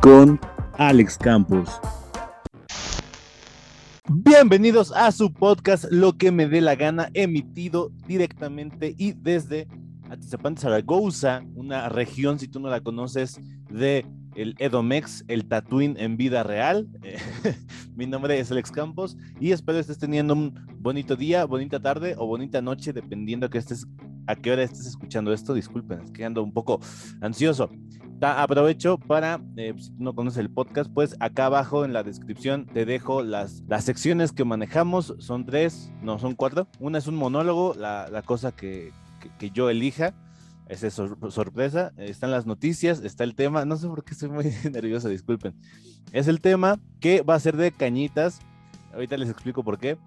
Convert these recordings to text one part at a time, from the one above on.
con Alex Campos. Bienvenidos a su podcast Lo que me dé la gana, emitido directamente y desde Atizapán de Zaragoza, una región, si tú no la conoces, de el Edomex, el Tatooine en vida real. Mi nombre es Alex Campos y espero estés teniendo un bonito día, bonita tarde o bonita noche, dependiendo que estés, a qué hora estés escuchando esto. Disculpen, es que ando un poco ansioso. aprovecho para, eh, si no conoces el podcast, pues acá abajo en la descripción te dejo las, las secciones que manejamos. Son tres, no, son cuatro. Una es un monólogo, la, la cosa que, que, yo elija. Esa es sorpresa. Están las noticias, está el tema. No sé por qué estoy muy nervioso, disculpen. Es el tema que va a ser de cañitas. Ahorita les explico por qué.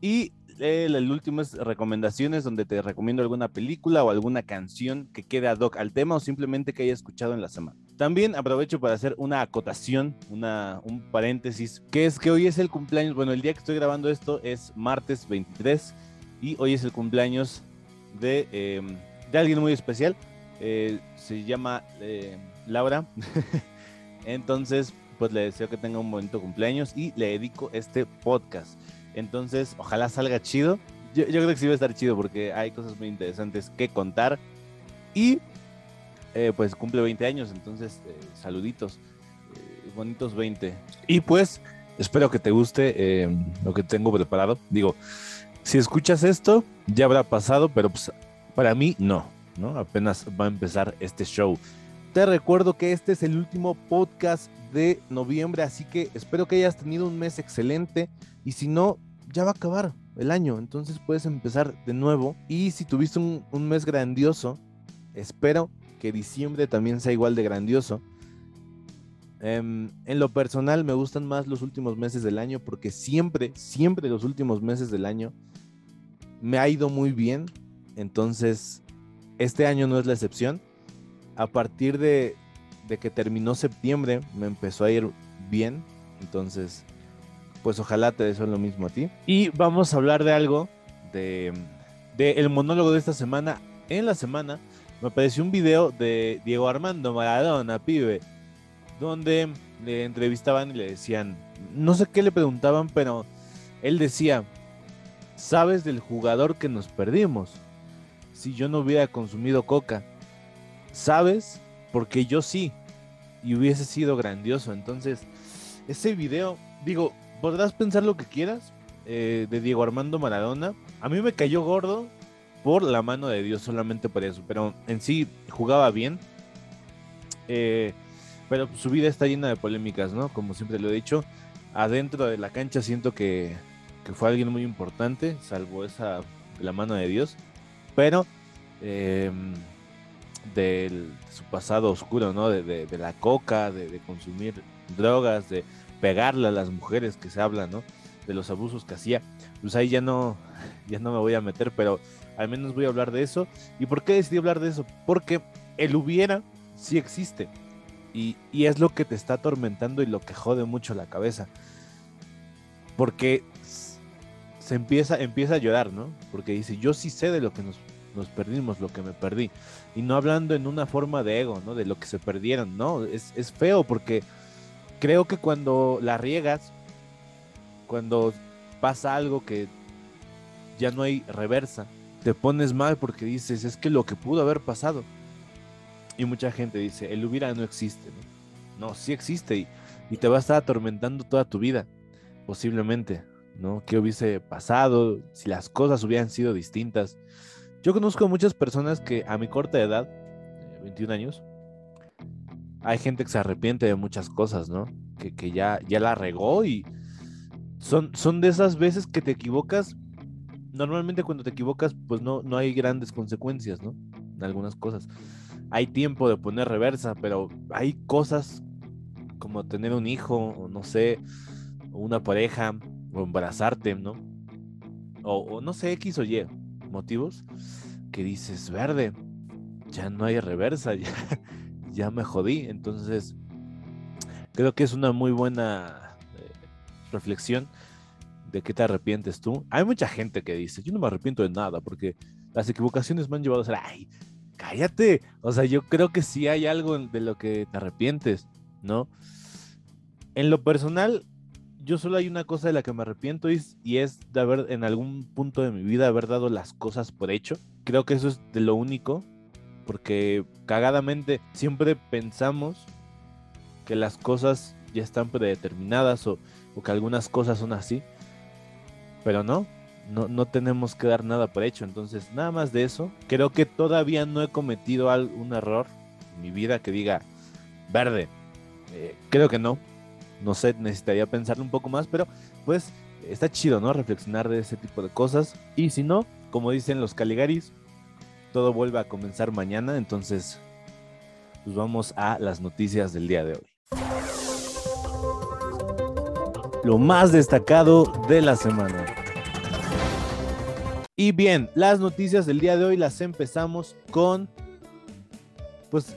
Y el, último es recomendaciones, donde te recomiendo alguna película o alguna canción que quede ad hoc al tema o simplemente que haya escuchado en la semana. También aprovecho para hacer una acotación, una, un paréntesis, que es que hoy es el cumpleaños. Bueno, el día que estoy grabando esto es martes 23 y hoy es el cumpleaños de, em, de alguien muy especial. Eh, se llama eh, Laura. Entonces, pues le deseo que tenga un bonito cumpleaños y le dedico este podcast. Entonces, ojalá salga chido. Yo, creo que sí va a estar chido porque hay cosas muy interesantes que contar. Y eh, pues cumple 20 años, entonces saluditos. bonitos 20. Y pues espero que te guste em, lo que tengo preparado. Digo, si escuchas esto, ya habrá pasado, pero pues para mí no, ¿no? Apenas va a empezar este show. Te recuerdo que este es el último podcast de noviembre, así que espero que hayas tenido un mes excelente y si no, ya va a acabar el año, entonces puedes empezar de nuevo y si tuviste un, mes grandioso, espero que diciembre también sea igual de grandioso. Em, en lo personal me gustan más los últimos meses del año porque siempre, siempre los últimos meses del año me ha ido muy bien, entonces este año no es la excepción. A partir de, que terminó septiembre me empezó a ir bien, entonces pues ojalá te deseo lo mismo a ti. Y vamos a hablar de algo, de, de el monólogo de esta semana. En la semana me apareció un video de Diego Armando Maradona, pibe, donde le entrevistaban y le decían, no sé qué le preguntaban, pero él decía, sabes del jugador que nos perdimos. Si yo no hubiera consumido coca, sabes porque yo sí y hubiese sido grandioso. Entonces, ese video, digo, podrás pensar lo que quieras eh, de Diego Armando Maradona. A mí me cayó gordo por la mano de Dios solamente por eso, pero en sí jugaba bien. Eh, pero su vida está llena de polémicas, ¿no? Como siempre lo he dicho, adentro de la cancha siento que que fue alguien muy importante, salvo esa la mano de Dios, pero em, de su pasado oscuro, ¿no? De, la coca, de, consumir drogas, de pegarle a las mujeres que se habla, ¿no? De los abusos que hacía. Pues ahí ya no, ya no me voy a meter, pero al menos voy a hablar de eso. ¿Y por qué decidí hablar de eso? Porque el hubiera sí existe. Y, y es lo que te está atormentando y lo que jode mucho la cabeza. Porque se empieza, empieza a llorar, ¿no? Porque dice, yo sí sé de lo que nos, nos perdimos, lo que me perdí. Y no hablando en una forma de ego, ¿no? De lo que se perdieron, ¿no? Es, es feo porque creo que cuando la riegas, cuando pasa algo que ya no hay reversa, te pones mal porque dices, es que lo que pudo haber pasado. Y mucha gente dice, el hubiera no existe, ¿no? No, sí existe y, y te va a estar atormentando toda tu vida, posiblemente. ¿no? ¿Qué hubiese pasado si las cosas hubieran sido distintas? Yo conozco muchas personas que a mi corta edad, 21 años, hay gente que se arrepiente de muchas cosas, ¿no? Que, ya, ya la regó y son, son de esas veces que te equivocas. Normalmente cuando te equivocas, pues no, no hay grandes consecuencias, ¿no? En algunas cosas. Hay tiempo de poner reversa, pero hay cosas como tener un hijo, o no sé, una pareja, o embarazarte, ¿no? O, no sé, X o Y motivos que dices, verde, ya no hay reversa, ya, ya me jodí. Entonces, creo que es una muy buena eh, reflexión de qué te arrepientes tú. Hay mucha gente que dice, yo no me arrepiento de nada porque las equivocaciones me han llevado a ser, ay, cállate. O sea, yo creo que sí hay algo de lo que te arrepientes, ¿no? En lo personal, yo solo hay una cosa de la que me arrepiento y, y es de haber en algún punto de mi vida haber dado las cosas por hecho. Creo que eso es de lo único, porque cagadamente siempre pensamos que las cosas ya están predeterminadas o, que algunas cosas son así, pero no, no, no tenemos que dar nada por hecho. Entonces, nada más de eso. Creo que todavía no he cometido algún error en mi vida que diga verde. Eh, creo que no. No sé, necesitaría pensarlo un poco más, pero pues está chido, ¿no? Reflexionar de ese tipo de cosas. Y si no, como dicen los Caligaris, todo vuelve a comenzar mañana. Entonces, pues vamos a las noticias del día de hoy. Lo más destacado de la semana. Y bien, las noticias del día de hoy las empezamos con, pues,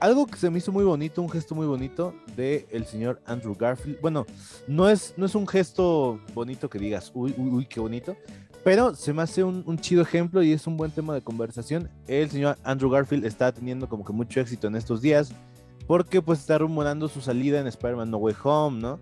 algo que se me hizo muy bonito, un gesto muy bonito de el señor Andrew Garfield. Bueno, no es, no es un gesto bonito que digas, uy, uy, uy, qué bonito, pero se me hace un, chido ejemplo y es un buen tema de conversación. El señor Andrew Garfield está teniendo como que mucho éxito en estos días porque pues está rumorando su salida en Spider-Man No Way Home, ¿no?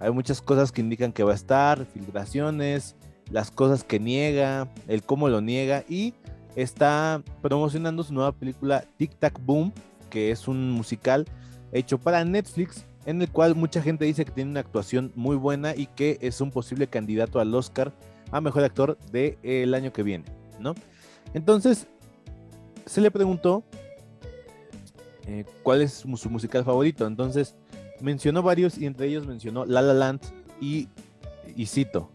Hay muchas cosas que indican que va a estar, filtraciones, las cosas que niega, el cómo lo niega y está promocionando su nueva película Tic Tac Boom, que es un musical hecho para Netflix, en el cual mucha gente dice que tiene una actuación muy buena y que es un posible candidato al Oscar a mejor actor del de, año que viene, ¿no? Entonces, se le preguntó eh, cuál es su, su musical favorito. Entonces, mencionó varios y entre ellos mencionó La La Land y, y cito,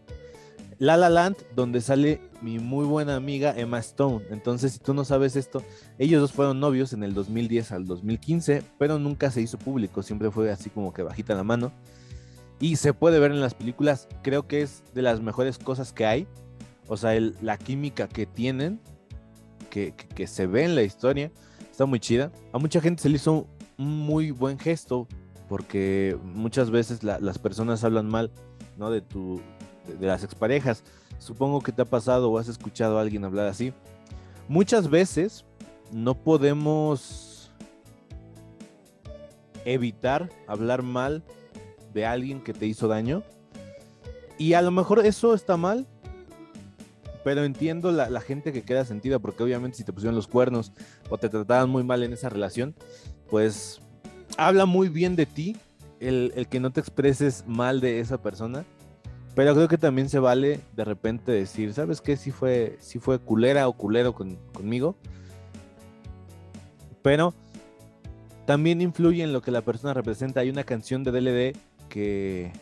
La La Land, donde sale mi muy buena amiga Emma Stone. Entonces, si tú no sabes esto, ellos dos fueron novios en el 2010 al 2015, pero nunca se hizo público, siempre fue así como que bajita la mano. Y se puede ver en las películas, creo que es de las mejores cosas que hay. O sea, la química que tienen, que, que, se ve en la historia, está muy chida. A mucha gente se le hizo un muy buen gesto, porque muchas veces la, las personas hablan mal ¿no? de, tu, de las exparejas. Supongo que te ha pasado o has escuchado a alguien hablar así. Muchas veces no podemos evitar hablar mal de alguien que te hizo daño. Y a lo mejor eso está mal, pero entiendo la, gente que queda sentida, porque obviamente si te pusieron los cuernos o te trataban muy mal en esa relación, pues habla muy bien de ti el, el, que no te expreses mal de esa persona. Pero creo que también se vale de repente decir, ¿sabes qué? Si fue, si fue culera o culero con, conmigo. Pero también influye en lo que la persona representa. Hay una canción de DLD que,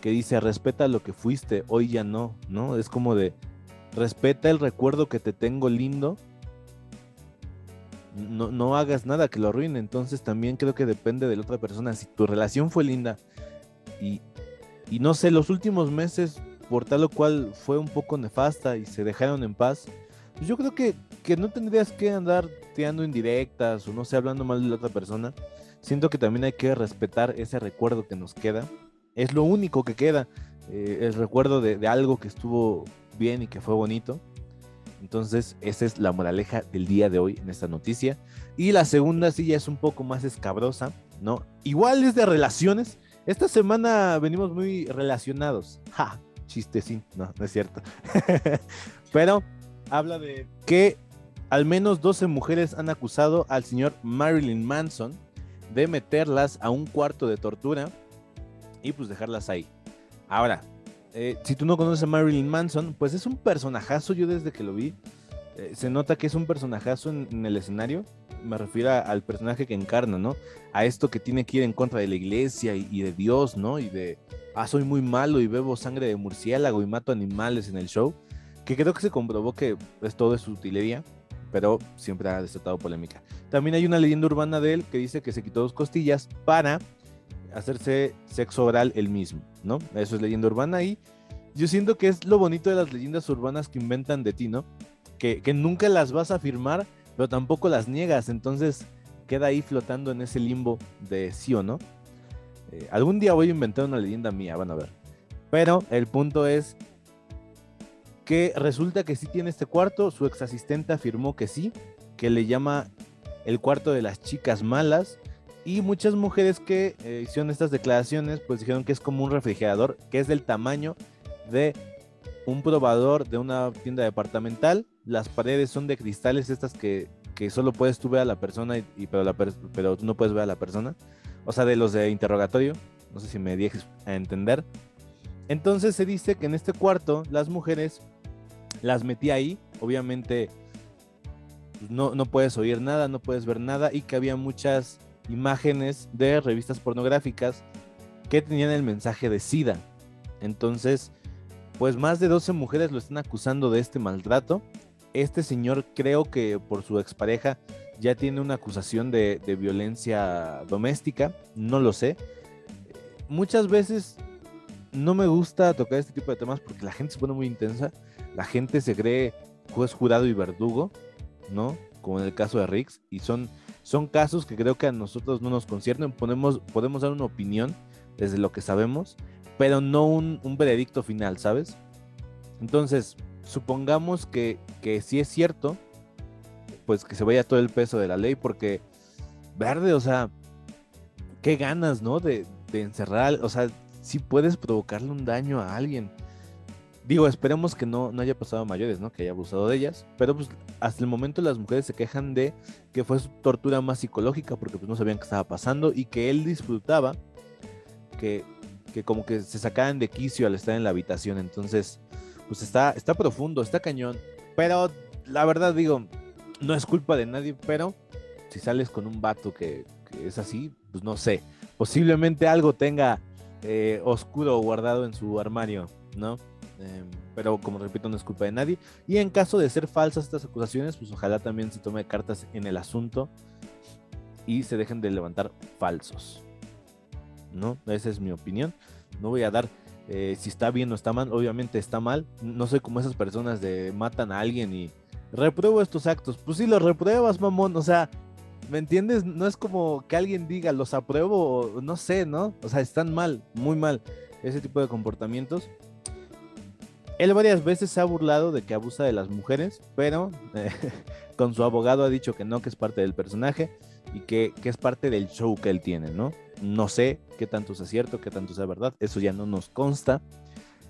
que dice, respeta lo que fuiste, hoy ya no, ¿no? Es como de, respeta el recuerdo que te tengo lindo. No, no hagas nada que lo arruine. Entonces también creo que depende de la otra persona. Si tu relación fue linda y, y no sé, los últimos meses, por tal o cual fue un poco nefasta y se dejaron en paz, pues yo creo que, que no tendrías que andar tirando indirectas o no sé, hablando mal de la otra persona. Siento que también hay que respetar ese recuerdo que nos queda. Es lo único que queda, eh, el recuerdo de, de algo que estuvo bien y que fue bonito. Entonces, esa es la moraleja del día de hoy en esta noticia. Y la segunda sí ya es un poco más escabrosa, ¿no? Igual es de relaciones, esta semana venimos muy relacionados. Ja, chistecín, no, no es cierto. Pero habla de que al menos 12 mujeres han acusado al señor Marilyn Manson de meterlas a un cuarto de tortura y pues dejarlas ahí. Ahora, eh, si tú no conoces a Marilyn Manson, pues es un personajazo, yo desde que lo vi, eh, se nota que es un personajazo en, en el escenario, me refiero al personaje que encarna, ¿no? A esto que tiene que ir en contra de la iglesia y, y, de Dios, ¿no? Y de, ah, soy muy malo y bebo sangre de murciélago y mato animales en el show, que creo que se comprobó que es todo es utilería, pero siempre ha desatado polémica. También hay una leyenda urbana de él que dice que se quitó dos costillas para hacerse sexo oral él mismo, ¿no? Eso es leyenda urbana y yo siento que es lo bonito de las leyendas urbanas que inventan de ti, ¿no? Que, que nunca las vas a afirmar, pero tampoco las niegas, entonces queda ahí flotando en ese limbo de sí o no. Eh, algún día voy a inventar una leyenda mía, van a ver. Pero el punto es que resulta que sí tiene este cuarto, su ex asistente afirmó que sí, que le llama el cuarto de las chicas malas Y muchas mujeres que eh, hicieron estas declaraciones, pues dijeron que es como un refrigerador, que es del tamaño de un probador de una tienda departamental. Las paredes son de cristales, estas que, que solo puedes tú ver a la persona, y, pero, la pero tú no puedes ver a la persona. O sea, de los de interrogatorio. No sé si me dejes a entender. Entonces se dice que en este cuarto las mujeres las metí ahí. Obviamente pues, no, no puedes oír nada, no puedes ver nada. Y que había muchas imágenes de revistas pornográficas que tenían el mensaje de SIDA. Entonces, pues más de 12 mujeres lo están acusando de este maltrato. Este señor creo que por su expareja ya tiene una acusación de, de violencia doméstica, no lo sé. Muchas veces no me gusta tocar este tipo de temas porque la gente se pone muy intensa, la gente se cree juez, jurado y verdugo, ¿no? Como en el caso de Riggs, y son son casos que creo que a nosotros no nos conciernen. Podemos, podemos dar una opinión desde lo que sabemos, pero no un, veredicto final, ¿sabes? Entonces, supongamos que, que si es cierto, pues que se vaya todo el peso de la ley, porque verde, o sea, qué ganas, ¿no? De, de encerrar, o sea, si puedes provocarle un daño a alguien. Digo, esperemos que no, no haya pasado a mayores, ¿no? Que haya abusado de ellas. Pero pues hasta el momento las mujeres se quejan de que fue su tortura más psicológica porque pues no sabían qué estaba pasando y que él disfrutaba que, que como que se sacaban de quicio al estar en la habitación. Entonces, pues está, está profundo, está cañón. Pero la verdad digo, no es culpa de nadie, pero si sales con un vato que, es así, pues no sé. Posiblemente algo tenga eh, oscuro guardado en su armario, ¿no? Em, pero como repito, no es culpa de nadie. Y en caso de ser falsas estas acusaciones, pues ojalá también se tome cartas en el asunto y se dejen de levantar falsos. ¿No? Esa es mi opinión. No voy a dar eh, si está bien o está mal. Obviamente está mal. No soy como esas personas de matan a alguien y repruebo estos actos. Pues si los repruebas, mamón. O sea, ¿me entiendes? No es como que alguien diga los apruebo, no sé, ¿no? O sea, están mal, muy mal ese tipo de comportamientos. Él varias veces se ha burlado de que abusa de las mujeres, pero eh, con su abogado ha dicho que no, que es parte del personaje y que, es parte del show que él tiene, ¿no? No sé qué tanto sea cierto, qué tanto sea verdad, eso ya no nos consta.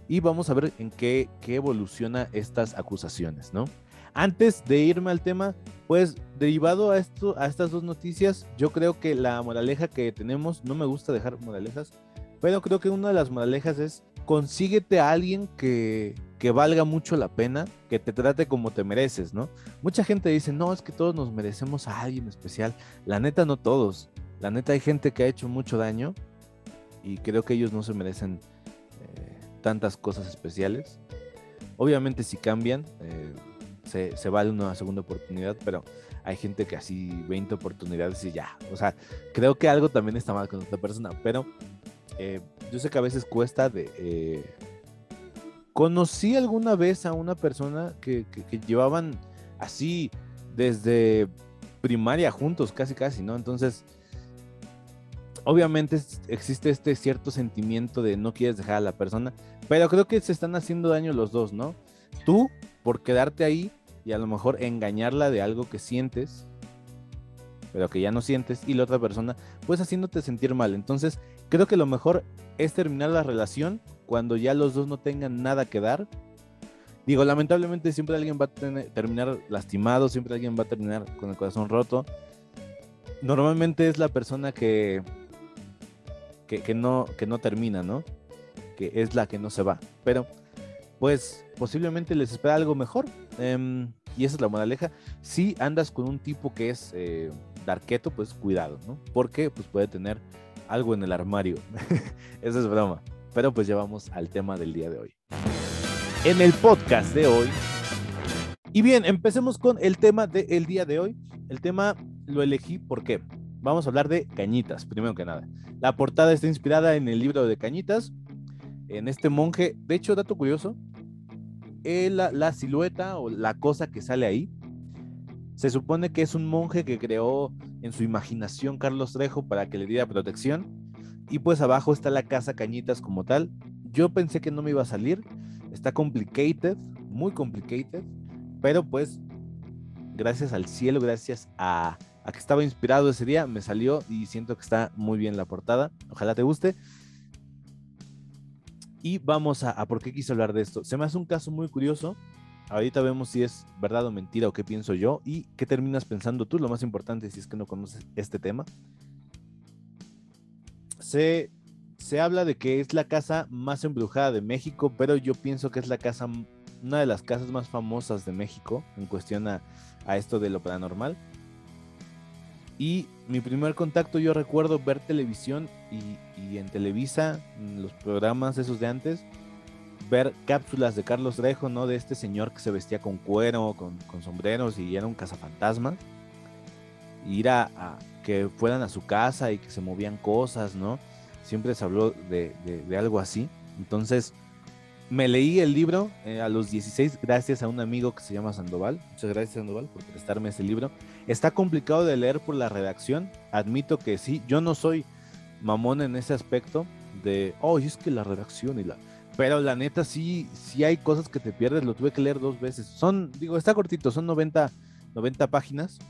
Y vamos a ver en qué, qué evoluciona estas acusaciones, ¿no? Antes de irme al tema, pues derivado a, esto, a estas dos noticias, yo creo que la moraleja que tenemos, no me gusta dejar moralejas, pero creo que una de las moralejas es consíguete a alguien que, que valga mucho la pena, que te trate como te mereces, ¿no? Mucha gente dice, no, es que todos nos merecemos a alguien especial. La neta, no todos. La neta, hay gente que ha hecho mucho daño y creo que ellos no se merecen eh, tantas cosas especiales. Obviamente, si cambian, eh, se, se, vale una segunda oportunidad, pero hay gente que así 20 oportunidades y ya. O sea, creo que algo también está mal con esta persona, pero eh, yo sé que a veces cuesta de... Eh, conocí alguna vez a una persona que, llevaban así desde primaria juntos, casi casi, ¿no? Entonces, obviamente existe este cierto sentimiento de no quieres dejar a la persona, pero creo que se están haciendo daño los dos, ¿no? Tú por quedarte ahí y a lo mejor engañarla de algo que sientes, pero que ya no sientes, y la otra persona, pues haciéndote sentir mal. Entonces, Creo que lo mejor es terminar la relación cuando ya los dos no tengan nada que dar. Digo, lamentablemente siempre alguien va a terminar lastimado, siempre alguien va a terminar con el corazón roto. Normalmente es la persona que, que, no, que no termina, ¿no? Que es la que no se va. Pero, pues, posiblemente les espera algo mejor. Em, y esa es la moraleja. Si andas con un tipo que es eh, darqueto, pues cuidado, ¿no? Porque pues puede tener algo en el armario. Eso es broma. Pero pues llevamos al tema del día de hoy. En el podcast de hoy. Y bien, empecemos con el tema del día de hoy. El tema lo elegí porque vamos a hablar de cañitas, primero que nada. La portada está inspirada en el libro de cañitas, en este monje. De hecho, dato curioso, eh, la, la silueta o la cosa que sale ahí se supone que es un monje que creó en su imaginación Carlos Trejo para que le diera protección. Y pues abajo está la casa Cañitas como tal. Yo pensé que no me iba a salir. Está complicated, muy complicated. Pero pues, gracias al cielo, gracias a, qué estaba inspirado ese día, me salió y siento que está muy bien la portada. Ojalá te guste. Y vamos a, a por qué quise hablar de esto. Se me hace un caso muy curioso. Ahorita vemos si es verdad o mentira o qué pienso yo y qué terminas pensando tú, lo más importante si es que no conoces este tema. Se, se habla de que es la casa más embrujada de México, pero yo pienso que es la casa, una de las casas más famosas de México en cuestión a, a esto de lo paranormal. Y mi primer contacto, yo recuerdo ver televisión y, y, en Televisa, en los programas esos de antes, ver cápsulas de Carlos Trejo, ¿no? De este señor que se vestía con cuero, con, sombreros y era un cazafantasma. Ir a, que fueran a su casa y que se movían cosas, ¿no? Siempre se habló de algo así. Entonces, me leí el libro eh, a los 16 gracias a un amigo que se llama Sandoval. Muchas gracias Sandoval por prestarme ese libro. Está complicado de leer por la redacción. Admito que sí, yo no soy mamón en ese aspecto de, oh, es que la redacción y la... Pero la neta sí, sí hay cosas que te pierdes, lo tuve que leer dos veces. Son, digo, está cortito, son 90, 90 páginas.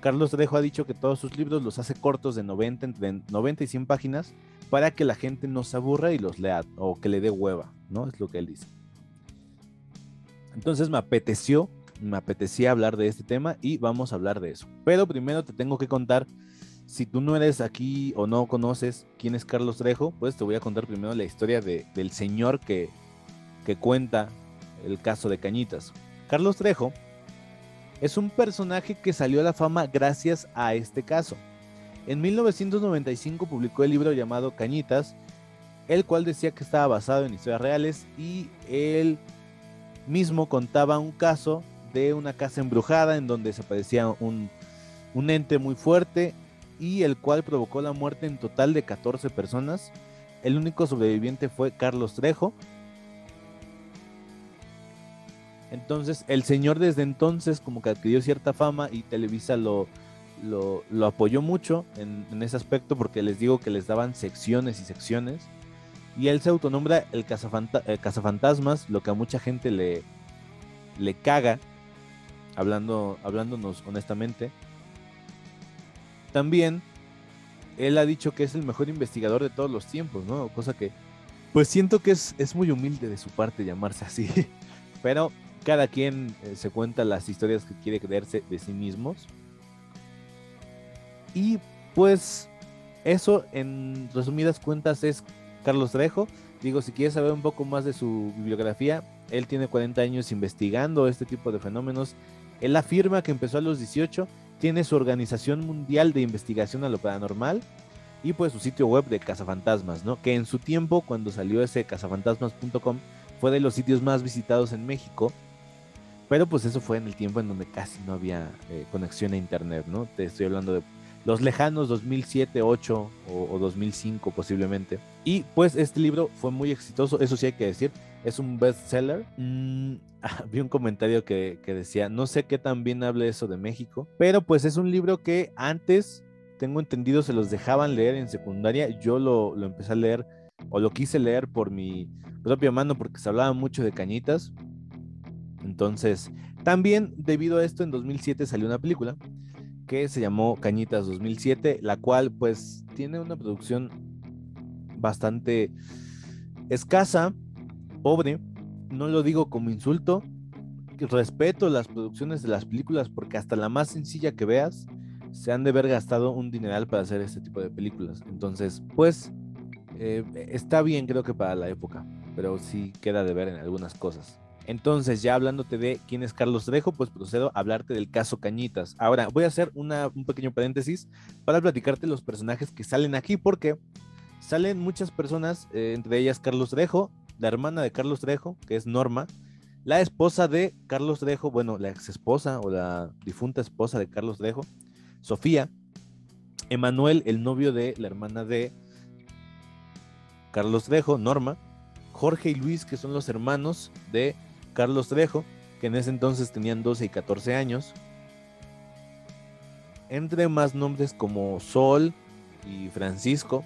Carlos Trejo ha dicho que todos sus libros los hace cortos de 90, entre 90 y 100 páginas para que la gente no se aburra y los lea o que le dé hueva, ¿no? Es lo que él dice. Entonces me apeteció, me apetecía hablar de este tema y vamos a hablar de eso. Pero primero te tengo que contar, si tú no eres aquí o no conoces quién es Carlos Trejo, pues te voy a contar primero la historia de, del señor que, que cuenta el caso de Cañitas. Carlos Trejo es un personaje que salió a la fama gracias a este caso. En 1995 publicó el libro llamado Cañitas, el cual decía que estaba basado en historias reales y él mismo contaba un caso de una casa embrujada en donde desaparecía un, un ente muy fuerte y el cual provocó la muerte en total de 14 personas. El único sobreviviente fue Carlos Trejo. Entonces el señor desde entonces como que adquirió cierta fama y Televisa lo, lo, apoyó mucho en, ese aspecto porque les digo que les daban secciones y secciones. Y él se autonombra el, el cazafantasmas, lo que a mucha gente le, le caga, hablando, hablándonos honestamente. También él ha dicho que es el mejor investigador de todos los tiempos, ¿no? Cosa que, pues siento que es, es muy humilde de su parte llamarse así. Pero cada quien eh, se cuenta las historias que quiere creerse de sí mismos. Y pues eso en resumidas cuentas es Carlos Trejo. Digo, si quieres saber un poco más de su bibliografía, él tiene 40 años investigando este tipo de fenómenos. Él afirma que empezó a los 18, tiene su organización mundial de investigación a lo paranormal y pues su sitio web de cazafantasmas, ¿no? Que en su tiempo, cuando salió ese cazafantasmas.com, fue de los sitios más visitados en México. Pero pues eso fue en el tiempo en donde casi no había eh, conexión a internet, ¿no? Te estoy hablando de los lejanos 2007, 8 o, o, 2005 posiblemente. Y pues este libro fue muy exitoso, eso sí hay que decir, es un bestseller. Mm, vi un comentario que, que, decía, no sé qué tan bien hable eso de México, pero pues es un libro que antes, tengo entendido, se los dejaban leer en secundaria, yo lo, lo empecé a leer o lo quise leer por mi propia mano porque se hablaba mucho de cañitas. Entonces, también debido a esto en 2007 salió una película que se llamó Cañitas 2007, la cual pues tiene una producción bastante escasa, pobre, no lo digo como insulto, respeto las producciones de las películas porque hasta la más sencilla que veas se han de haber gastado un dineral para hacer este tipo de películas. Entonces, pues eh, está bien creo que para la época, pero sí queda de ver en algunas cosas. Entonces, ya hablándote de quién es Carlos Trejo, pues procedo a hablarte del caso Cañitas. Ahora, voy a hacer una, un pequeño paréntesis para platicarte los personajes que salen aquí, porque salen muchas personas, eh, entre ellas Carlos Trejo, la hermana de Carlos Trejo, que es Norma, la esposa de Carlos Trejo, bueno, la ex esposa o la difunta esposa de Carlos Trejo, Sofía, Emanuel, el novio de la hermana de Carlos Trejo, Norma, Jorge y Luis, que son los hermanos de Carlos Trejo, que en ese entonces tenían 12 y 14 años. Entre más nombres como Sol y Francisco,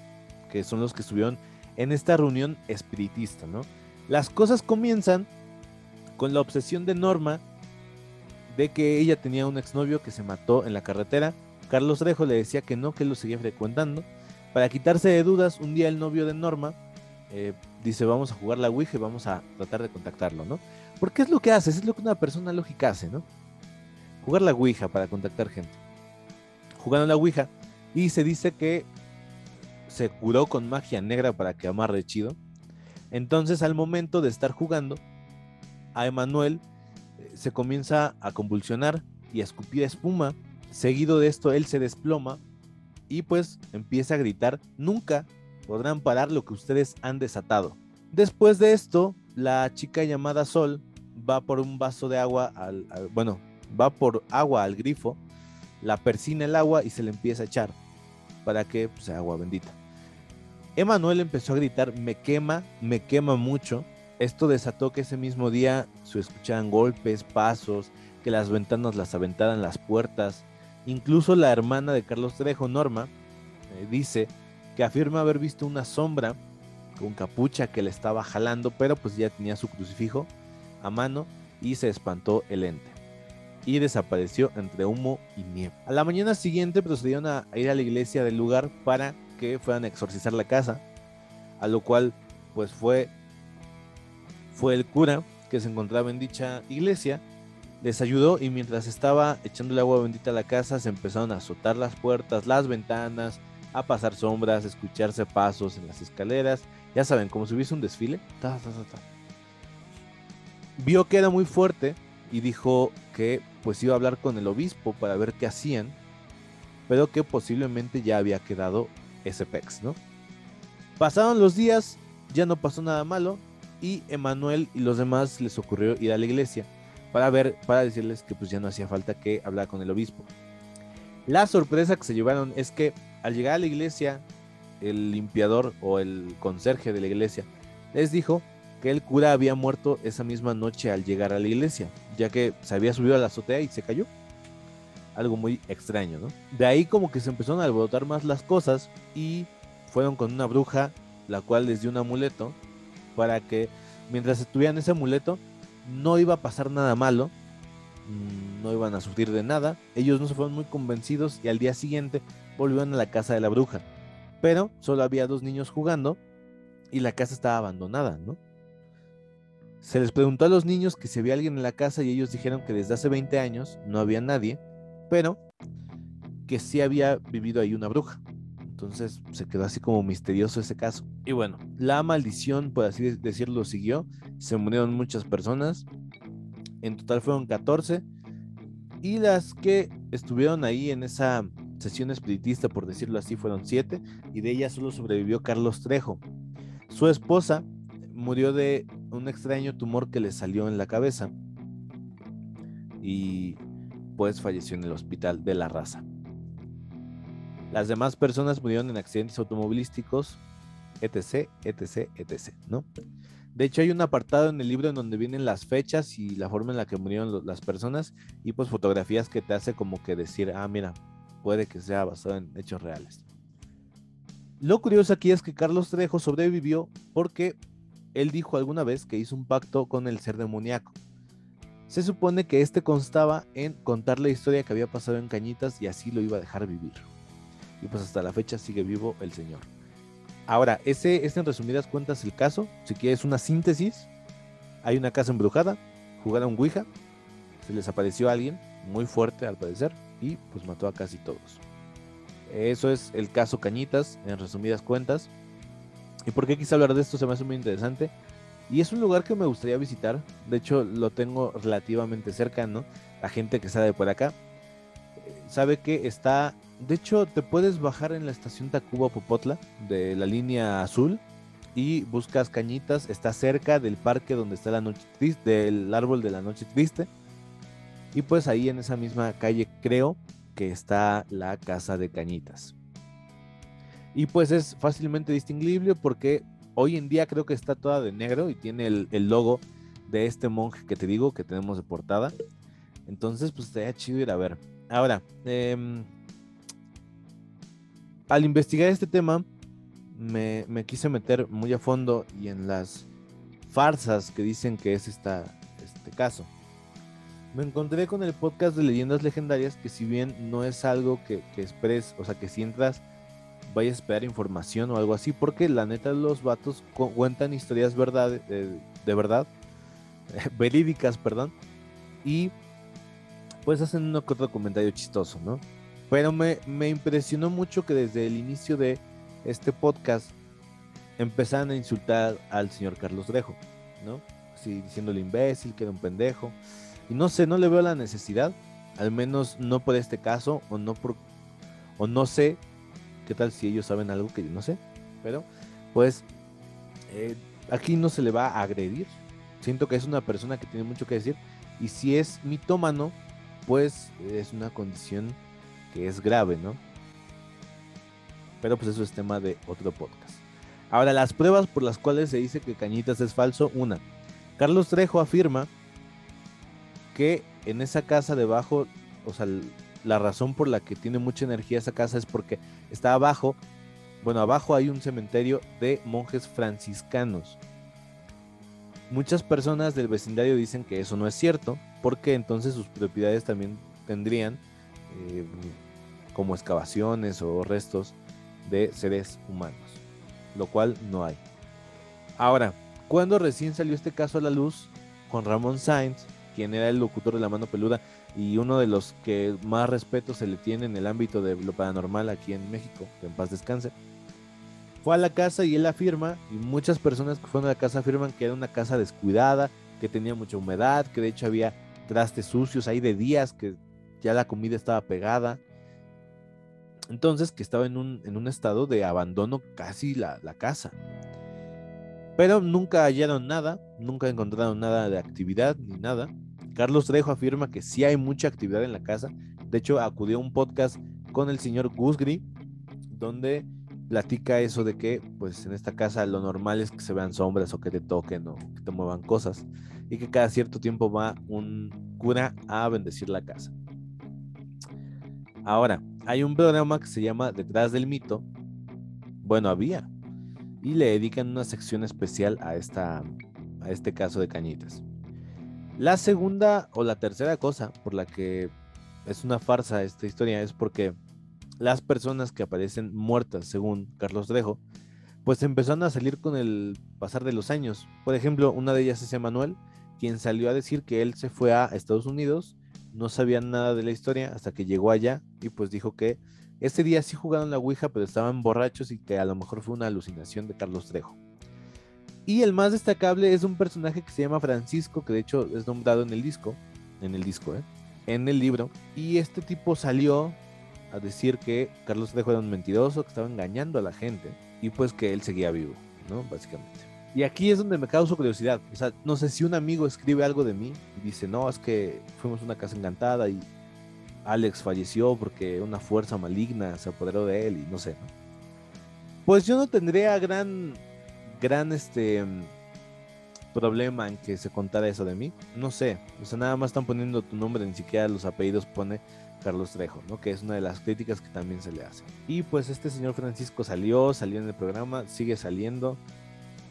que son los que estuvieron en esta reunión espiritista, ¿no? Las cosas comienzan con la obsesión de Norma de que ella tenía un exnovio que se mató en la carretera Carlos Trejo le decía que no, que lo seguía frecuentando. Para quitarse de dudas, un día el novio de Norma eh, dice, vamos a jugar la Ouija y vamos a tratar de contactarlo, ¿no? Porque es lo que hace, es lo que una persona lógica hace, ¿no? Jugar la Ouija para contactar gente. Jugando la Ouija y se dice que se curó con magia negra para que amarre chido. Entonces al momento de estar jugando, a Emanuel eh, se comienza a convulsionar y a escupir espuma. Seguido de esto, él se desploma y pues empieza a gritar, nunca podrán parar lo que ustedes han desatado. Después de esto, la chica llamada Sol va por un vaso de agua al, bueno, va por agua al grifo, la persina el agua y se le empieza a echar para que pues, sea agua bendita. Emanuel empezó a gritar, me quema, me quema mucho. Esto desató que ese mismo día se escucharan golpes, pasos, que las ventanas las aventaran las puertas. Incluso la hermana de Carlos Trejo, Norma, eh, dice que afirma haber visto una sombra con capucha que le estaba jalando, pero pues ya tenía su crucifijo a mano y se espantó el ente. Y desapareció entre humo y nieve. A la mañana siguiente procedieron a ir a la iglesia del lugar para que fueran a exorcizar la casa, a lo cual pues fue, fue el cura que se encontraba en dicha iglesia, les ayudó y mientras estaba echando el agua bendita a la casa se empezaron a azotar las puertas, las ventanas, a pasar sombras, a escucharse pasos en las escaleras, ya saben, como si hubiese un desfile. Vio que era muy fuerte y dijo que pues iba a hablar con el obispo para ver qué hacían, pero que posiblemente ya había quedado ese ¿no? Pasaron los días, ya no pasó nada malo y Emanuel y los demás les ocurrió ir a la iglesia para ver, para decirles que pues ya no hacía falta que hablar con el obispo. La sorpresa que se llevaron es que al llegar a la iglesia, el limpiador o el conserje de la iglesia les dijo que el cura había muerto esa misma noche al llegar a la iglesia, ya que se había subido a la azotea y se cayó. Algo muy extraño, ¿no? De ahí como que se empezaron a alborotar más las cosas y fueron con una bruja, la cual les dio un amuleto para que mientras estuvieran ese amuleto no iba a pasar nada malo, mm, no iban a sufrir de nada. Ellos no se fueron muy convencidos y al día siguiente volvieron a la casa de la bruja. Pero solo había dos niños jugando y la casa estaba abandonada, ¿no? Se les preguntó a los niños que si había alguien en la casa y ellos dijeron que desde hace 20 años no había nadie, pero que sí había vivido ahí una bruja. Entonces se quedó así como misterioso ese caso. Y bueno, la maldición, por así decirlo, siguió. Se murieron muchas personas. En total fueron 14. Y las que estuvieron ahí en esa sesión espiritista, por decirlo así, fueron 7. Y de ellas solo sobrevivió Carlos Trejo. Su esposa murió de un extraño tumor que le salió en la cabeza y pues falleció en el hospital de la raza. Las demás personas murieron en accidentes automovilísticos, etc, etc, etc, ¿no? De hecho, hay un apartado en el libro en donde vienen las fechas y la forma en la que murieron las personas y pues fotografías que te hace como que decir, ah, mira, puede que sea basado en hechos reales. Lo curioso aquí es que Carlos Trejo sobrevivió porque él dijo alguna vez que hizo un pacto con el ser demoníaco. Se supone que este constaba en contar la historia que había pasado en Cañitas y así lo iba a dejar vivir. Y pues hasta la fecha sigue vivo el señor. Ahora, ese es en resumidas cuentas el caso. Si quieres una síntesis, hay una casa embrujada, jugaron Ouija, se les apareció alguien muy fuerte al parecer y pues mató a casi todos. Eso es el caso Cañitas, en resumidas cuentas. ¿Y por qué quise hablar de esto? Se me hace muy interesante. Y es un lugar que me gustaría visitar. De hecho, lo tengo relativamente cercano. La gente que sabe por acá sabe que está. De hecho, te puedes bajar en la estación Tacuba Popotla de la línea azul y buscas cañitas. Está cerca del parque donde está la noche triste, del árbol de la noche triste. Y pues ahí en esa misma calle creo que está la casa de cañitas. Y pues es fácilmente distinguible porque hoy en día creo que está toda de negro y tiene el, logo de este monje que te digo que tenemos de portada. Entonces, pues estaría chido ir a ver. Ahora, em, al investigar este tema, me, quise meter muy a fondo y en las farsas que dicen que es esta, este caso. me encontré con el podcast de leyendas legendarias que si bien no es algo que, que esperes, o sea, que si entras vayas a esperar información o algo así, porque la neta los vatos cuentan historias verdad, de, de verdad, verídicas, perdón, y pues hacen un otro comentario chistoso, ¿no? Pero me, me impresionó mucho que desde el inicio de este podcast empezaron a insultar al señor Carlos Drejo, ¿no? Así diciéndole imbécil, que era un pendejo. Y no sé, no le veo la necesidad, al menos no por este caso, o no por, o no sé qué tal si ellos saben algo que yo no sé, pero pues eh, aquí no se le va a agredir. Siento que es una persona que tiene mucho que decir, y si es mitómano, pues es una condición que es grave, ¿no? Pero pues eso es tema de otro podcast. Ahora, las pruebas por las cuales se dice que Cañitas es falso, una. Carlos Trejo afirma que en esa casa debajo, o sea, la razón por la que tiene mucha energía esa casa es porque está abajo, bueno, abajo hay un cementerio de monjes franciscanos. Muchas personas del vecindario dicen que eso no es cierto, porque entonces sus propiedades también tendrían eh, como excavaciones o restos de seres humanos, lo cual no hay. Ahora, cuando recién salió este caso a la luz, con Ramón Sainz, quien era el locutor de la mano peluda y uno de los que más respeto se le tiene en el ámbito de lo paranormal aquí en México, que en paz descanse, fue a la casa y él afirma, y muchas personas que fueron a la casa afirman que era una casa descuidada, que tenía mucha humedad, que de hecho había trastes sucios ahí de días, que ya la comida estaba pegada. Entonces, que estaba en un, en un estado de abandono casi la, la casa. Pero nunca hallaron nada, nunca encontraron nada de actividad ni nada. Carlos Trejo afirma que sí hay mucha actividad en la casa. De hecho, acudió a un podcast con el señor Gusgri, donde platica eso de que, pues en esta casa lo normal es que se vean sombras o que te toquen o que te muevan cosas y que cada cierto tiempo va un cura a bendecir la casa. Ahora, hay un programa que se llama Detrás del Mito. Bueno, había. Y le dedican una sección especial a, esta, a este caso de Cañitas. La segunda o la tercera cosa por la que es una farsa esta historia es porque las personas que aparecen muertas, según Carlos Trejo, pues empezaron a salir con el pasar de los años. Por ejemplo, una de ellas es Emanuel, quien salió a decir que él se fue a Estados Unidos, no sabía nada de la historia hasta que llegó allá y pues dijo que ese día sí jugaron la Ouija, pero estaban borrachos y que a lo mejor fue una alucinación de Carlos Trejo. Y el más destacable es un personaje que se llama Francisco, que de hecho es nombrado en el disco, en el disco, ¿eh? en el libro. Y este tipo salió a decir que Carlos Trejo era un mentiroso, que estaba engañando a la gente y pues que él seguía vivo, ¿no? Básicamente. Y aquí es donde me causa curiosidad. O sea, no sé si un amigo escribe algo de mí y dice, no, es que fuimos a una casa encantada y Alex falleció porque una fuerza maligna se apoderó de él y no sé, ¿no? Pues yo no tendría gran, gran, este, problema en que se contara eso de mí. No sé, o sea, nada más están poniendo tu nombre, ni siquiera los apellidos pone Carlos Trejo, ¿no? Que es una de las críticas que también se le hace. Y pues este señor Francisco salió, salió en el programa, sigue saliendo,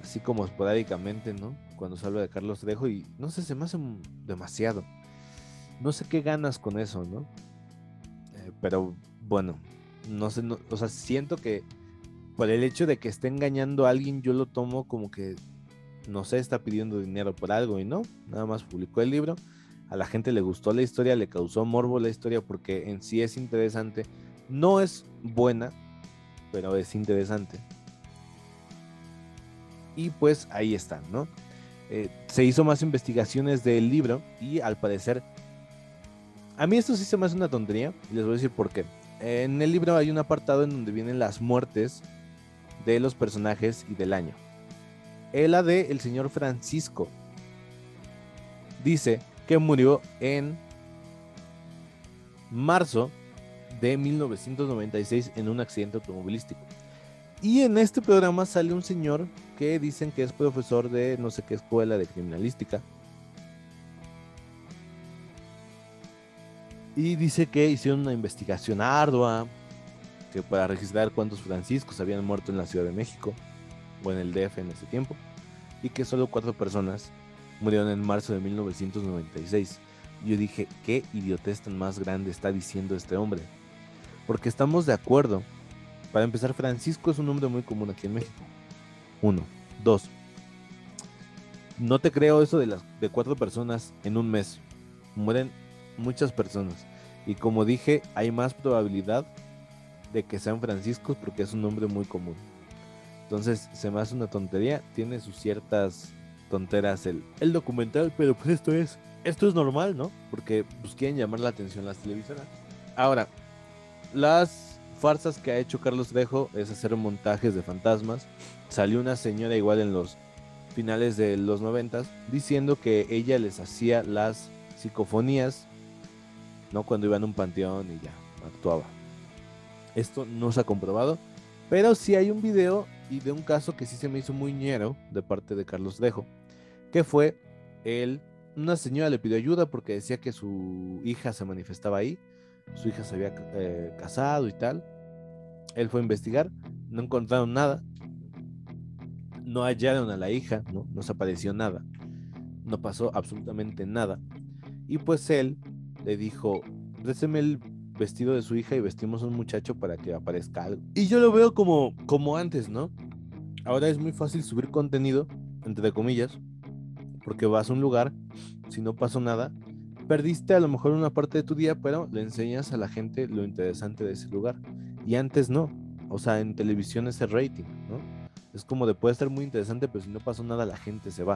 así como esporádicamente, ¿no? Cuando se de Carlos Trejo y no sé, se me hace demasiado. No sé qué ganas con eso, ¿no? Eh, pero bueno, no sé, o sea, siento que por el hecho de que esté engañando a alguien, yo lo tomo como que, no sé, está pidiendo dinero por algo y no, nada más publicó el libro a la gente le gustó la historia, le causó morbo la historia porque en sí es interesante. No es buena, pero es interesante. Y pues ahí están, ¿no? Eh, se hizo más investigaciones del libro y al parecer... A mí esto sí se me hace una tontería y les voy a decir por qué. En el libro hay un apartado en donde vienen las muertes de los personajes y del año. La de el señor Francisco dice que murió en marzo de 1996 en un accidente automovilístico. Y en este programa sale un señor que dicen que es profesor de no sé qué escuela de criminalística. Y dice que hicieron una investigación ardua que para registrar cuántos franciscos habían muerto en la Ciudad de México o en el DF en ese tiempo. Y que solo cuatro personas murieron en marzo de 1996. yo dije, qué idiotez tan más grande está diciendo este hombre. Porque estamos de acuerdo. Para empezar, Francisco es un nombre muy común aquí en México. Uno. Dos. No te creo eso de las de cuatro personas en un mes. Mueren muchas personas. Y como dije, hay más probabilidad de que sean franciscos porque es un nombre muy común. Entonces se me hace una tontería. Tiene sus ciertas tonteras el, el documental, pero pues esto es esto es normal, ¿no? Porque pues, quieren llamar la atención las televisoras. Ahora, las farsas que ha hecho Carlos Trejo es hacer montajes de fantasmas. Salió una señora igual en los finales de los noventas diciendo que ella les hacía las psicofonías, ¿no? Cuando iban a un panteón y ya actuaba. Esto no se ha comprobado, pero sí hay un video y de un caso que sí se me hizo muy ñero de parte de Carlos Trejo, que fue el una señora le pidió ayuda porque decía que su hija se manifestaba ahí, su hija se había eh, casado y tal. Él fue a investigar, no encontraron nada, no hallaron a la hija, no, no se apareció nada, no pasó absolutamente nada. Y pues él le dijo, déjeme el vestido de su hija y vestimos a un muchacho para que aparezca algo. Y yo lo veo como, como antes, ¿no? Ahora es muy fácil subir contenido, entre comillas, porque vas a un lugar, si no pasó nada, perdiste a lo mejor una parte de tu día, pero le enseñas a la gente lo interesante de ese lugar. Y antes no. O sea, en televisión es el rating, ¿no? Es como de puede estar muy interesante, pero si no pasó nada, la gente se va.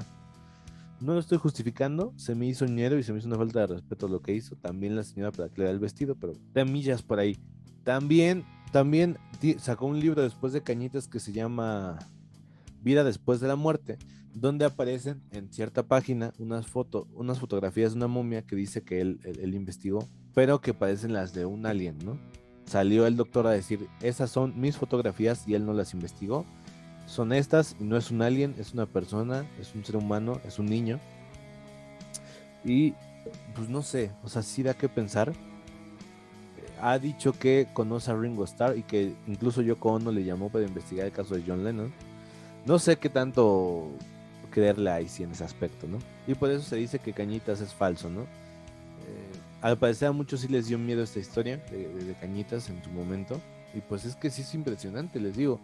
No lo estoy justificando, se me hizo ñero y se me hizo una falta de respeto lo que hizo. También la señora para que le el vestido, pero de millas por ahí. También, también sacó un libro después de Cañitas que se llama Vida después de la muerte, donde aparecen en cierta página unas, fotos, unas fotografías de una momia que dice que él, él, investigó, pero que parecen las de un alien, ¿no? Salió el doctor a decir, esas son mis fotografías y él no las investigó. Son estas no es un alien, es una persona, es un ser humano, es un niño. Y pues no sé, o sea, sí da que pensar. Ha dicho que conoce a Ringo Starr y que incluso Yoko Ono le llamó para investigar el caso de John Lennon. No sé qué tanto creerle ahí sí en ese aspecto, ¿no? Y por eso se dice que Cañitas es falso, ¿no? Eh, al parecer a muchos sí les dio miedo esta historia de, Cañitas en su momento. Y pues es que sí es impresionante, les digo.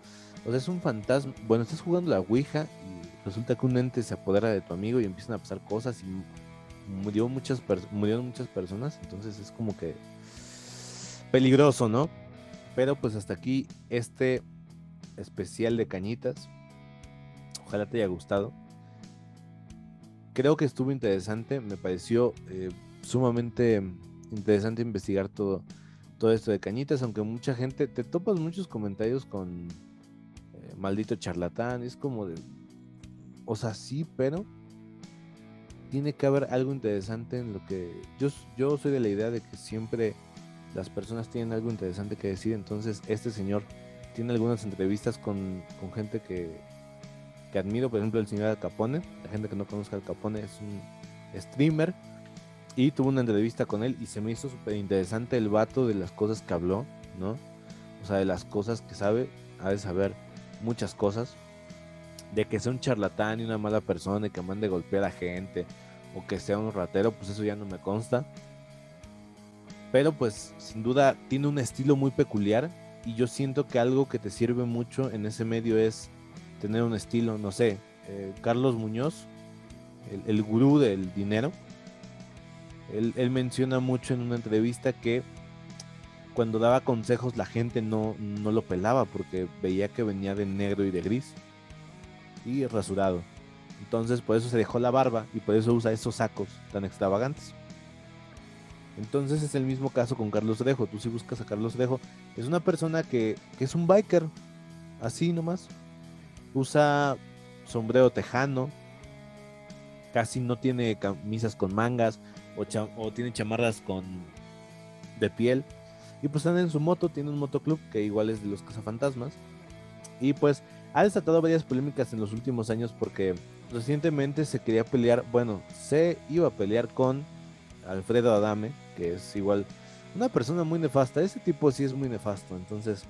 O sea, es un fantasma. Bueno, estás jugando la Ouija y resulta que un ente se apodera de tu amigo y empiezan a pasar cosas y murió muchas murieron muchas personas. Entonces es como que peligroso, ¿no? Pero pues hasta aquí este especial de Cañitas. Ojalá te haya gustado creo que estuvo interesante, me pareció eh, sumamente interesante investigar todo, todo esto de cañitas, aunque mucha gente, te topas muchos comentarios con eh, maldito charlatán, es como de, o sea, sí, pero tiene que haber algo interesante en lo que yo, yo soy de la idea de que siempre las personas tienen algo interesante que decir, entonces este señor tiene algunas entrevistas con, con gente que, que admiro, por ejemplo, el señor Al Capone. La gente que no conozca Al Capone es un streamer. Y tuve una entrevista con él y se me hizo súper interesante el vato de las cosas que habló, ¿no? O sea, de las cosas que sabe, ha de saber muchas cosas. De que sea un charlatán y una mala persona y que mande golpear a gente o que sea un ratero, pues eso ya no me consta. Pero pues sin duda tiene un estilo muy peculiar y yo siento que algo que te sirve mucho en ese medio es tener un estilo, no sé, eh, Carlos Muñoz, el, gurú del dinero, él, menciona mucho en una entrevista que cuando daba consejos la gente no, no lo pelaba porque veía que venía de negro y de gris y rasurado. Entonces por eso se dejó la barba y por eso usa esos sacos tan extravagantes. Entonces es el mismo caso con Carlos Dejo. Tú si buscas a Carlos Dejo, es una persona que, que es un biker, así nomás usa sombrero tejano, casi no tiene camisas con mangas o, tiene chamarras con de piel. Y pues anda en su moto, tiene un motoclub que igual es de los cazafantasmas. Y pues ha desatado varias polémicas en los últimos años porque recientemente se quería pelear, bueno, se iba a pelear con Alfredo Adame, que es igual una persona muy nefasta. Ese tipo sí es muy nefasto, entonces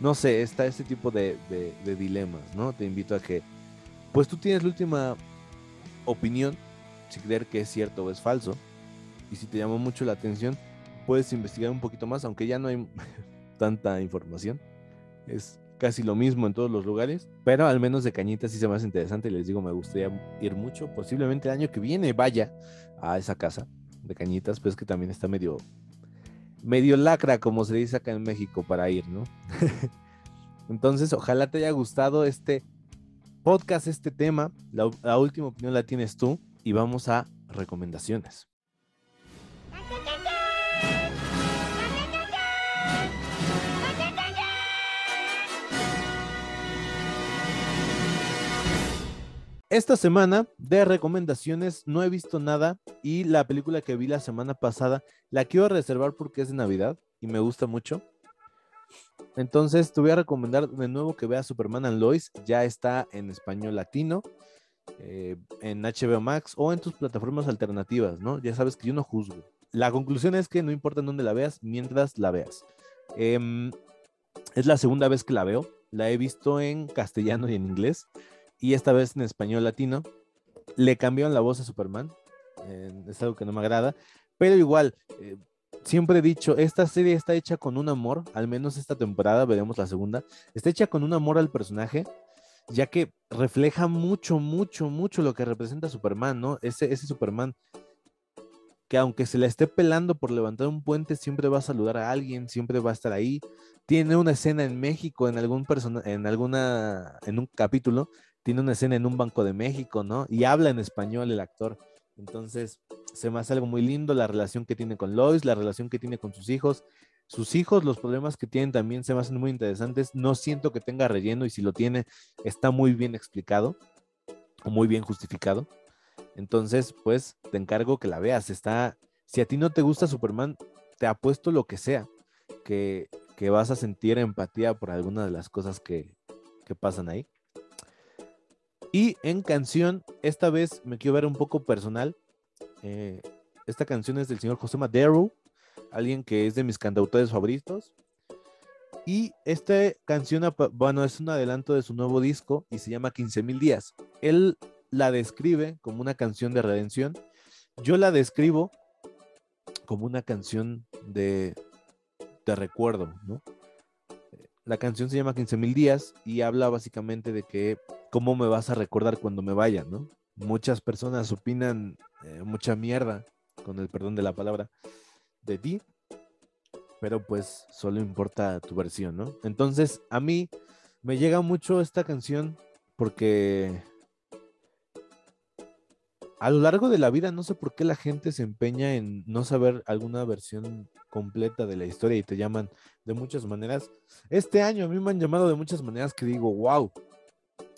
no sé, está este tipo de, dilemas, ¿no? Te invito a que, pues tú tienes la última opinión si creer que es cierto o es falso. Y si te llamó mucho la atención, puedes investigar un poquito más, aunque ya no hay tanta información. Es casi lo mismo en todos los lugares, pero al menos de Cañitas sí se me hace interesante. Les digo, me gustaría ir mucho. Posiblemente el año que viene vaya a esa casa de Cañitas, pues que también está medio, medio lacra, como se dice acá en México, para ir, ¿no? Entonces, ojalá te haya gustado este podcast, este tema. La, la última opinión la tienes tú y vamos a recomendaciones. Esta semana de recomendaciones no he visto nada y la película que vi la semana pasada la quiero reservar porque es de Navidad y me gusta mucho. Entonces te voy a recomendar de nuevo que veas Superman and Lois. Ya está en español latino, eh, en HBO Max o en tus plataformas alternativas, ¿no? Ya sabes que yo no juzgo. La conclusión es que no importa dónde la veas, mientras la veas. Em, es la segunda vez que la veo. La he visto en castellano y en inglés y esta vez en español latino. Le cambiaron la voz a Superman. es algo que no me agrada. Pero igual, eh, siempre he dicho, esta serie está hecha con un amor, al menos esta temporada, veremos la segunda, está hecha con un amor al personaje, ya que refleja mucho, mucho, mucho lo que representa Superman, ¿no? Ese, ese Superman que aunque se le esté pelando por levantar un puente, siempre va a saludar a alguien, siempre va a estar ahí. Tiene una escena en México, en algún persona, en alguna, en un capítulo, tiene una escena en un banco de México, ¿no? Y habla en español el actor. Entonces, se me hace algo muy lindo la relación que tiene con Lois, la relación que tiene con sus hijos. Sus hijos, los problemas que tienen también se me hacen muy interesantes. No siento que tenga relleno y si lo tiene, está muy bien explicado o muy bien justificado. Entonces, pues te encargo que la veas. Está, si a ti no te gusta Superman, te apuesto lo que sea, que, que vas a sentir empatía por alguna de las cosas que, que pasan ahí. Y en canción, esta vez me quiero ver un poco personal. Eh, esta canción es del señor José Madero, alguien que es de mis cantautores favoritos. Y esta canción, bueno, es un adelanto de su nuevo disco y se llama 15 mil días. Él la describe como una canción de redención. Yo la describo como una canción de, de recuerdo, ¿no? La canción se llama 15 mil días y habla básicamente de que cómo me vas a recordar cuando me vaya, ¿no? Muchas personas opinan eh, mucha mierda, con el perdón de la palabra, de ti, pero pues solo importa tu versión, ¿no? Entonces, a mí me llega mucho esta canción porque a lo largo de la vida no sé por qué la gente se empeña en no saber alguna versión completa de la historia y te llaman de muchas maneras. Este año a mí me han llamado de muchas maneras que digo, wow,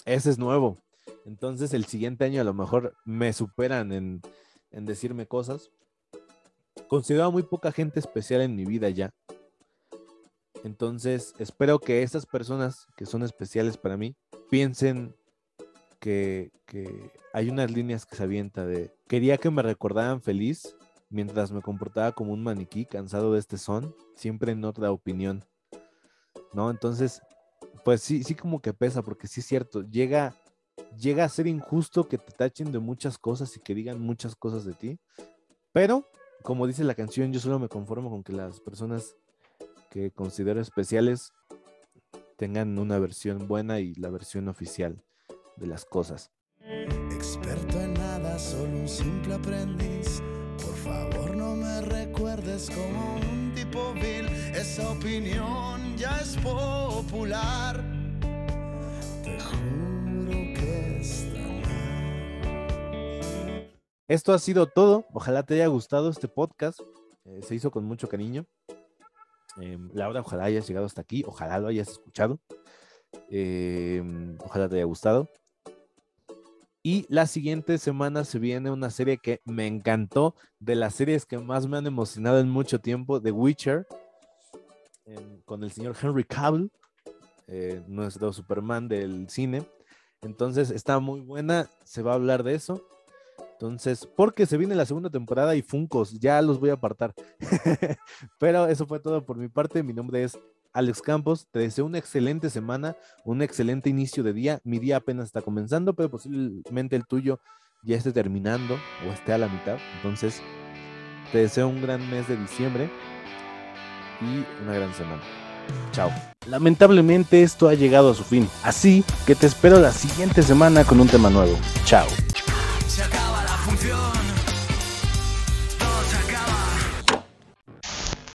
ese es nuevo. Entonces el siguiente año a lo mejor me superan en, decirme cosas. Considero a muy poca gente especial en mi vida ya. Entonces espero que estas personas que son especiales para mí piensen que, que, hay unas líneas que se avienta de quería que me recordaran feliz mientras me comportaba como un maniquí cansado de este son, siempre en otra opinión. ¿No? Entonces, pues sí, sí como que pesa, porque sí es cierto, llega, llega a ser injusto que te tachen de muchas cosas y que digan muchas cosas de ti, pero como dice la canción, yo solo me conformo con que las personas que considero especiales tengan una versión buena y la versión oficial de las cosas. Experto en nada, solo un simple aprendiz. Por favor, no me recuerdes como un tipo vil. Esa opinión ya es popular. Te juro que está Esto ha sido todo. Ojalá te haya gustado este podcast. Eh, se hizo con mucho cariño. Eh, Laura, ojalá hayas llegado hasta aquí. Ojalá lo hayas escuchado. Eh, ojalá te haya gustado. Y la siguiente semana se viene una serie que me encantó, de las series que más me han emocionado en mucho tiempo, The Witcher, con el señor Henry Cavill, eh, nuestro Superman del cine. Entonces está muy buena, se va a hablar de eso. Entonces, porque se viene la segunda temporada y Funcos, ya los voy a apartar. Pero eso fue todo por mi parte. Mi nombre es Alex Campos, te deseo una excelente semana, un excelente inicio de día. Mi día apenas está comenzando, pero posiblemente el tuyo ya esté terminando o esté a la mitad. Entonces, te deseo un gran mes de diciembre y una gran semana. Chao. Lamentablemente esto ha llegado a su fin, así que te espero la siguiente semana con un tema nuevo. Chao. Se acaba la función.